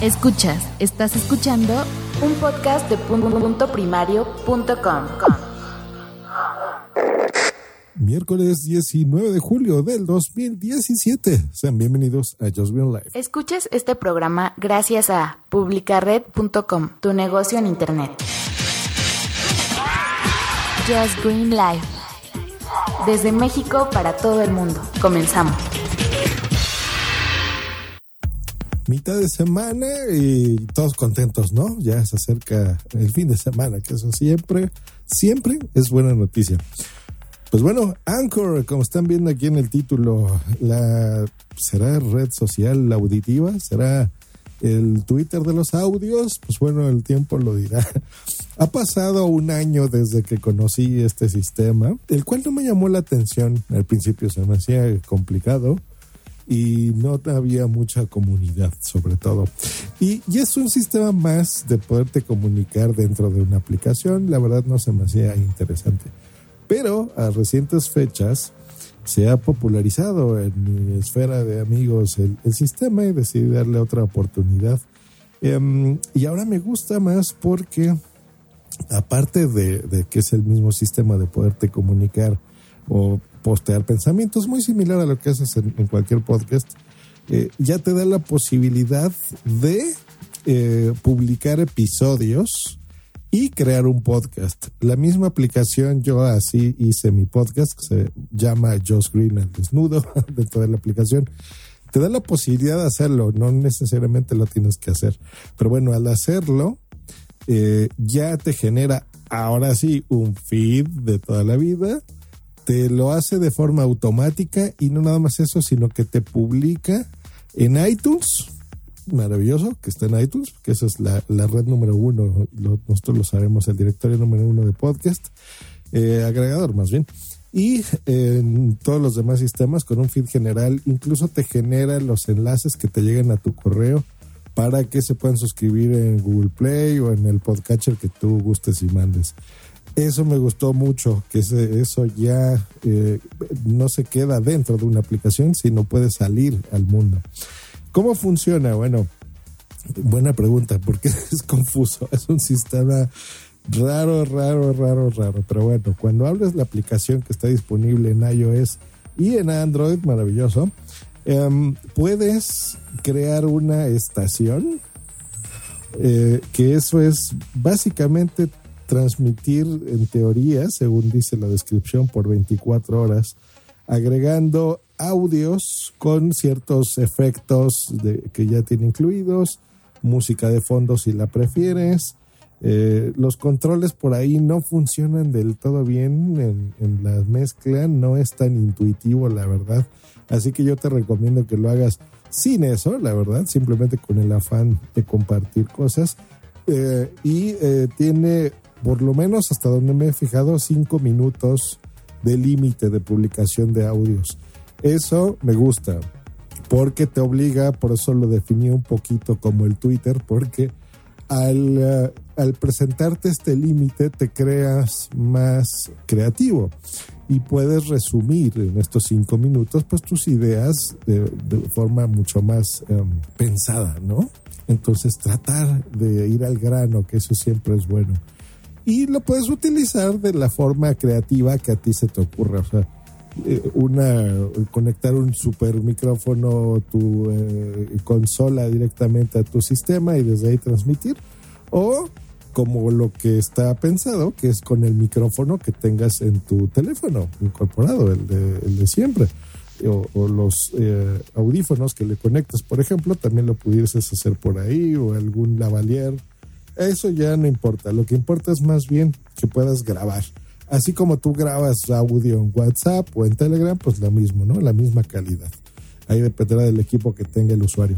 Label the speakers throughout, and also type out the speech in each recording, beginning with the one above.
Speaker 1: Escuchas, estás escuchando un podcast de punto primario.com.
Speaker 2: Miércoles 19 de julio del 2017. Sean bienvenidos a Just Green Life.
Speaker 1: Escuchas este programa gracias a publicared.com, tu negocio en internet. Just Green Life. Desde México para todo el mundo. Comenzamos.
Speaker 2: Mitad de semana y todos contentos, ¿no? Ya se acerca el fin de semana, que eso siempre, siempre es buena noticia. Pues bueno, Anchor, como están viendo aquí en el título, será red social auditiva, será el Twitter de los audios, pues bueno, el tiempo lo dirá. Ha pasado un año desde que conocí este sistema, el cual no me llamó la atención. Al principio se me hacía complicado y no había mucha comunidad sobre todo. Y, y, es un sistema más de poderte comunicar dentro de una aplicación, la verdad no se me hacía interesante. Pero a recientes fechas se ha popularizado en mi esfera de amigos el, sistema y decidí darle otra oportunidad. Um, y ahora me gusta más porque aparte de, de que es el mismo sistema de poderte comunicar o postear pensamientos, muy similar a lo que haces en, cualquier podcast, eh, ya te da la posibilidad de eh, publicar episodios y crear un podcast. La misma aplicación, yo así hice mi podcast, que se llama Josh Green al desnudo, dentro de la aplicación. Te da la posibilidad de hacerlo, no necesariamente lo tienes que hacer. Pero bueno, al hacerlo, eh, ya te genera ahora sí un feed de toda la vida te lo hace de forma automática y no nada más eso, sino que te publica en iTunes. Maravilloso que está en iTunes, que esa es la, la red número uno, nosotros lo sabemos, el directorio número uno de podcast, eh, agregador más bien. Y en todos los demás sistemas con un feed general, incluso te genera los enlaces que te lleguen a tu correo para que se puedan suscribir en Google Play o en el podcatcher que tú gustes y mandes. Eso me gustó mucho, que eso ya eh, no se queda dentro de una aplicación, sino puede salir al mundo. ¿Cómo funciona? Bueno, buena pregunta, porque es confuso. Es un sistema raro, raro, raro, raro. Pero bueno, cuando abres la aplicación que está disponible en iOS y en Android, maravilloso, um, puedes crear una estación. Eh, que eso es básicamente transmitir en teoría, según dice la descripción, por 24 horas, agregando audios con ciertos efectos que ya tiene incluidos, música de fondo si la prefieres. Eh, los controles por ahí no funcionan del todo bien en, en la mezcla, no es tan intuitivo la verdad. Así que yo te recomiendo que lo hagas sin eso, la verdad, simplemente con el afán de compartir cosas. Eh, y eh, tiene por lo menos hasta donde me he fijado, cinco minutos de límite de publicación de audios. Eso me gusta, porque te obliga, por eso lo definí un poquito como el Twitter, porque al, al presentarte este límite te creas más creativo y puedes resumir en estos cinco minutos pues tus ideas de, forma mucho más um, pensada, ¿no? Entonces tratar de ir al grano, que eso siempre es bueno y lo puedes utilizar de la forma creativa que a ti se te ocurra. O sea, eh, una conectar un super micrófono, tu eh, consola directamente a tu sistema y desde ahí transmitir. O como lo que está pensado, que es con el micrófono que tengas en tu teléfono incorporado, el de, el de siempre. O, los eh, audífonos que le conectas, por ejemplo, también lo pudieses hacer por ahí, o algún lavalier eso ya no importa. Lo que importa es más bien que puedas grabar. Así como tú grabas audio en WhatsApp o en Telegram, pues lo mismo, ¿no? La misma calidad. Ahí dependerá del equipo que tenga el usuario.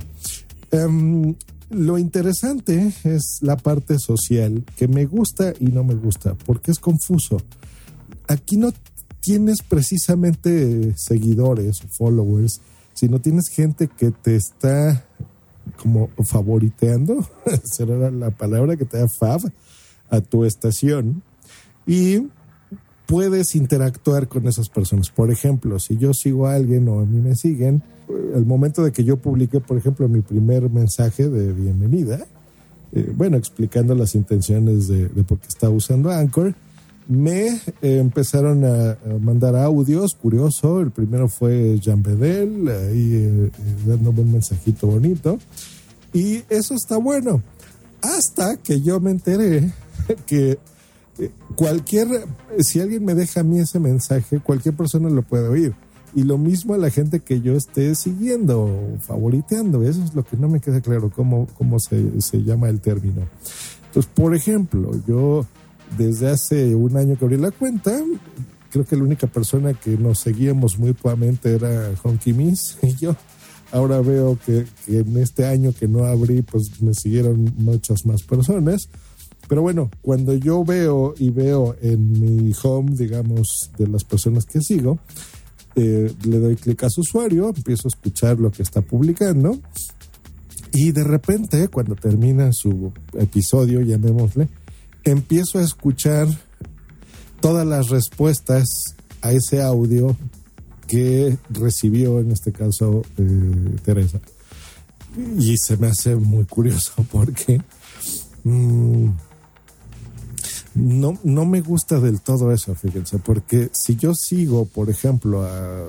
Speaker 2: em, lo interesante es la parte social que me gusta y no me gusta porque es confuso. Aquí no tienes precisamente seguidores o followers, sino tienes gente que te está como favoriteando, será la palabra que te da fab a tu estación y puedes interactuar con esas personas. Por ejemplo, si yo sigo a alguien o a mí me siguen, el momento de que yo publiqué, por ejemplo, mi primer mensaje de bienvenida, eh, bueno, explicando las intenciones de, por qué estaba usando Anchor, me eh, empezaron a, mandar audios, curioso, el primero fue Jean Bedel, ahí eh, dándome un mensajito bonito, y eso está bueno, hasta que yo me enteré que cualquier, si alguien me deja a mí ese mensaje, cualquier persona lo puede oír. Y lo mismo a la gente que yo esté siguiendo o favoriteando. Eso es lo que no me queda claro, cómo, cómo se, se llama el término. Entonces, por ejemplo, yo desde hace un año que abrí la cuenta, creo que la única persona que nos seguíamos mutuamente era Honky Miss y yo. Ahora veo que, en este año que no abrí, pues me siguieron muchas más personas. Pero bueno, cuando yo veo y veo en mi home, digamos, de las personas que sigo, eh, le doy clic a su usuario, empiezo a escuchar lo que está publicando y de repente, cuando termina su episodio, llamémosle, empiezo a escuchar todas las respuestas a ese audio que recibió, en este caso, eh, Teresa. Y se me hace muy curioso porque... Mm, no, no me gusta del todo eso, fíjense, porque si yo sigo, por ejemplo, a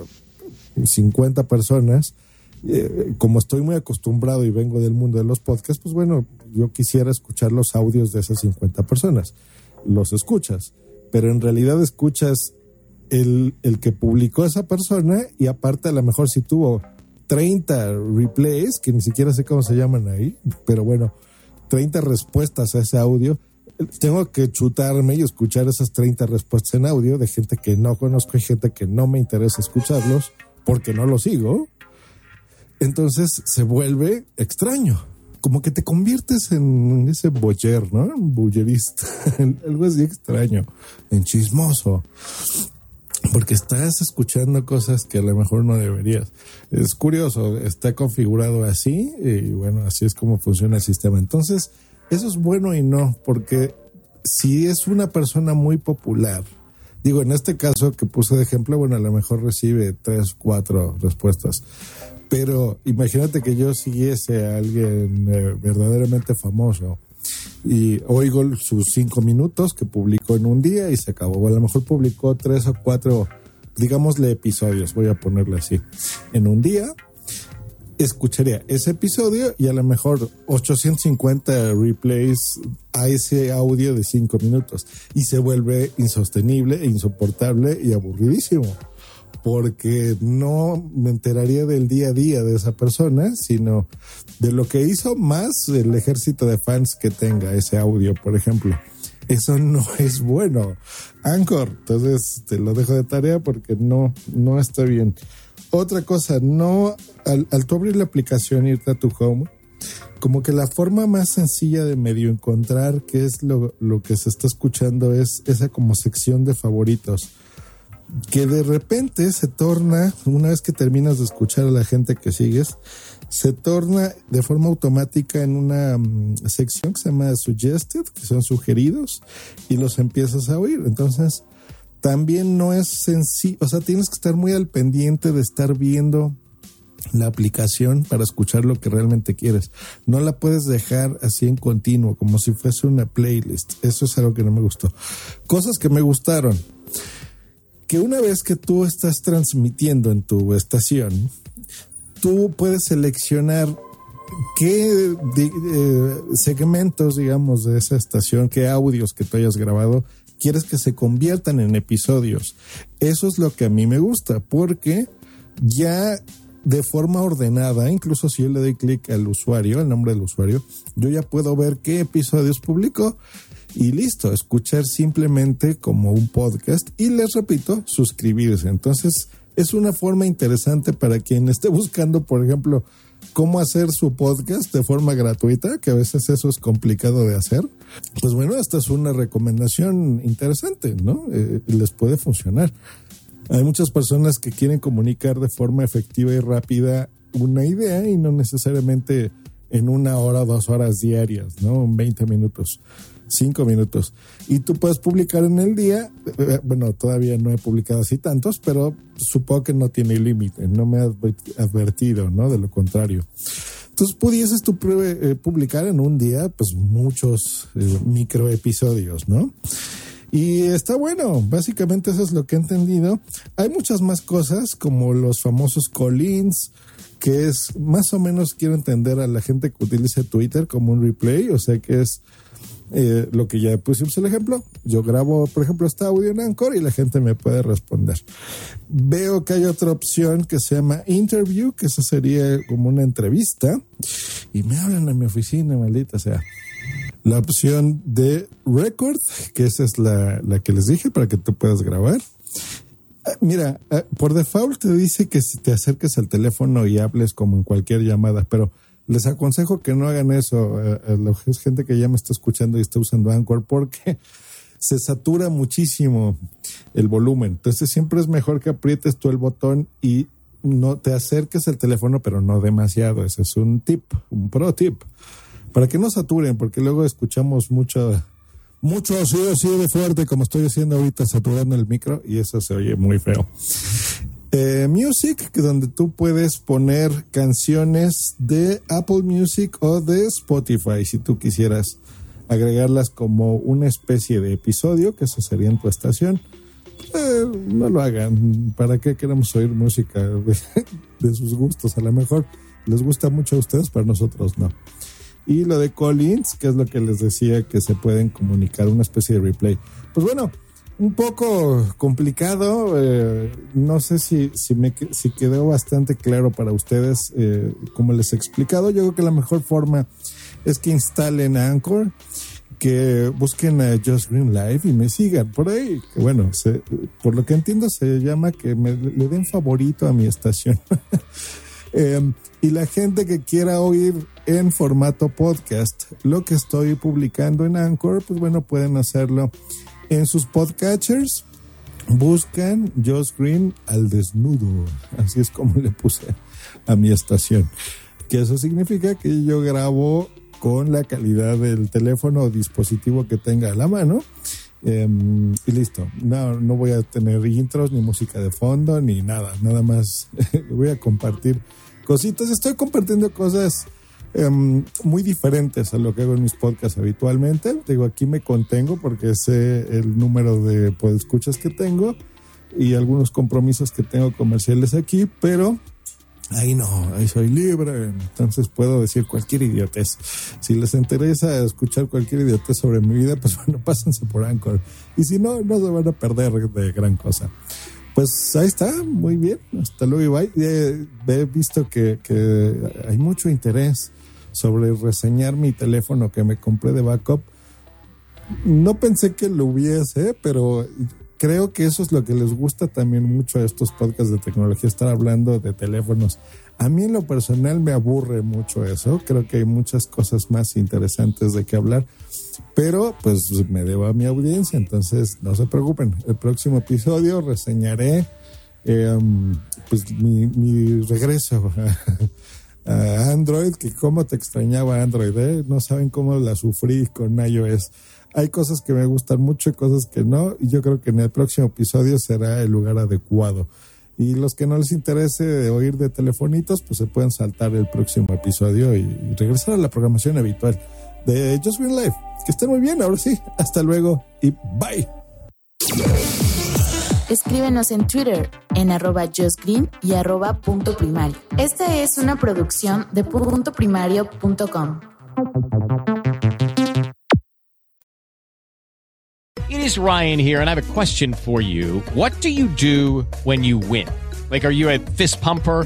Speaker 2: 50 personas, eh, como estoy muy acostumbrado y vengo del mundo de los podcasts, pues bueno, yo quisiera escuchar los audios de esas 50 personas. Los escuchas, pero en realidad escuchas el, el que publicó esa persona y aparte a lo mejor si tuvo 30 replays, que ni siquiera sé cómo se llaman ahí, pero bueno, 30 respuestas a ese audio, tengo que chutarme y escuchar esas 30 respuestas en audio de gente que no conozco y gente que no me interesa escucharlos porque no los sigo. Entonces se vuelve extraño. Como que te conviertes en ese boyer, ¿no? Un bullerista. Algo así extraño. En chismoso. Porque estás escuchando cosas que a lo mejor no deberías. Es curioso, está configurado así y bueno, así es como funciona el sistema. Entonces, eso es bueno y no, porque si es una persona muy popular, digo, en este caso que puse de ejemplo, bueno, a lo mejor recibe tres, cuatro respuestas. Pero imagínate que yo siguiese a alguien eh, verdaderamente famoso y oigo sus cinco minutos que publicó en un día y se acabó. O a lo mejor publicó tres o cuatro, digámosle episodios, voy a ponerle así, en un día escucharía ese episodio y a lo mejor 850 replays a ese audio de 5 minutos y se vuelve insostenible e insoportable y aburridísimo porque no me enteraría del día a día de esa persona, sino de lo que hizo más el ejército de fans que tenga ese audio, por ejemplo. Eso no es bueno. Anchor, entonces te lo dejo de tarea porque no, no está bien. Otra cosa, no, al, al tú abrir la aplicación irte a tu home, como que la forma más sencilla de medio encontrar qué es lo, lo que se está escuchando es esa como sección de favoritos que de repente se torna, una vez que terminas de escuchar a la gente que sigues, se torna de forma automática en una mm, sección que se llama suggested, que son sugeridos, y los empiezas a oír. Entonces, también no es sencillo, o sea, tienes que estar muy al pendiente de estar viendo la aplicación para escuchar lo que realmente quieres. No la puedes dejar así en continuo, como si fuese una playlist. Eso es algo que no me gustó. Cosas que me gustaron. Que una vez que tú estás transmitiendo en tu estación, tú puedes seleccionar qué eh, segmentos, digamos, de esa estación, qué audios que tú hayas grabado quieres que se conviertan en episodios. Eso es lo que a mí me gusta, porque ya de forma ordenada, incluso si yo le doy clic al usuario, al nombre del usuario, yo ya puedo ver qué episodios publicó y listo, escuchar simplemente como un podcast y les repito, suscribirse. Entonces, es una forma interesante para quien esté buscando, por ejemplo, cómo hacer su podcast de forma gratuita, que a veces eso es complicado de hacer. Pues bueno, esta es una recomendación interesante, ¿no? Eh, les puede funcionar. Hay muchas personas que quieren comunicar de forma efectiva y rápida una idea y no necesariamente en una hora, dos horas diarias, ¿no? En 20 minutos, 5 minutos. Y tú puedes publicar en el día, eh, bueno, todavía no he publicado así tantos, pero supongo que no tiene límite, no me ha advertido, ¿no? De lo contrario. Entonces pudieses tú eh, publicar en un día, pues muchos eh, micro episodios, ¿no? Y está bueno, básicamente eso es lo que he entendido. Hay muchas más cosas como los famosos Collins, que es más o menos quiero entender a la gente que utiliza Twitter como un replay, o sea que es eh, lo que ya pusimos el ejemplo. Yo grabo, por ejemplo, este audio en Anchor y la gente me puede responder. Veo que hay otra opción que se llama Interview, que eso sería como una entrevista, y me hablan a mi oficina, maldita sea. La opción de Record, que esa es la, la que les dije para que tú puedas grabar. Mira, eh, por default te dice que te acerques al teléfono y hables como en cualquier llamada, pero les aconsejo que no hagan eso. Eh, eh, la gente que ya me está escuchando y está usando Anchor porque se satura muchísimo el volumen. Entonces siempre es mejor que aprietes tú el botón y no te acerques al teléfono, pero no demasiado. Ese es un tip, un pro tip. Para que no saturen, porque luego escuchamos mucho mucho así, así de fuerte como estoy haciendo ahorita, saturando el micro y eso se oye muy feo. Eh, music, donde tú puedes poner canciones de Apple Music o de Spotify, si tú quisieras agregarlas como una especie de episodio, que eso sería en tu estación. Eh, no lo hagan. ¿Para qué queremos oír música de sus gustos? A lo mejor les gusta mucho a ustedes, pero nosotros no. Y lo de Collins, que es lo que les decía que se pueden comunicar, una especie de replay. Pues bueno, un poco complicado. Eh, no sé si, si, si quedó bastante claro para ustedes eh, como les he explicado. Yo creo que la mejor forma es que instalen Anchor, que busquen a Just Green Live y me sigan por ahí. Que bueno, por lo que entiendo se llama que me, le den favorito a mi estación. Em, y la gente que quiera oír en formato podcast lo que estoy publicando en Anchor, pues bueno, pueden hacerlo en sus podcatchers. Buscan Josh Green al desnudo. Así es como le puse a mi estación. Que eso significa que yo grabo con la calidad del teléfono o dispositivo que tenga a la mano. Em, y listo. No, no voy a tener intros, ni música de fondo, ni nada. Nada más voy a compartir cositas. Estoy compartiendo cosas em, muy diferentes a lo que hago en mis podcasts habitualmente. Digo, aquí me contengo porque sé el número de escuchas que tengo y algunos compromisos que tengo comerciales aquí, pero ahí no, ahí soy libre, entonces puedo decir cualquier idiotez. Si les interesa escuchar cualquier idiotez sobre mi vida, pues bueno, pásense por Anchor. Y si no, no se van a perder de gran cosa. Pues ahí está, muy bien. Hasta luego, bye. he visto que, hay mucho interés sobre reseñar mi teléfono que me compré de backup. No pensé que lo hubiese, pero creo que eso es lo que les gusta también mucho a estos podcasts de tecnología, estar hablando de teléfonos. A mí en lo personal me aburre mucho eso. Creo que hay muchas cosas más interesantes de qué hablar pero pues me debo a mi audiencia, entonces no se preocupen. El próximo episodio reseñaré em, pues mi, regreso Android, que cómo te extrañaba Android, ¿eh? no saben cómo la sufrí con iOS. Hay cosas que me gustan mucho y cosas que no, y yo creo que en el próximo episodio será el lugar adecuado. Y los que no les interese oír de telefonitos, pues se pueden saltar el próximo episodio y regresar a la programación habitual de Just Green Life. Que estén muy bien, ahora sí. Hasta luego y bye.
Speaker 1: Escríbenos en Twitter en arroba justgreen y arroba punto primario. Esta es una producción de puntoprimario.com.
Speaker 3: It is Ryan here and I have a question for you. What do you do when you win? Like, are you a fist pumper,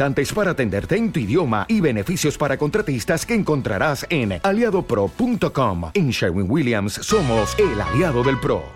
Speaker 4: para atenderte en tu idioma y beneficios para contratistas que encontrarás en aliadopro.com. En Sherwin Williams somos el aliado del PRO.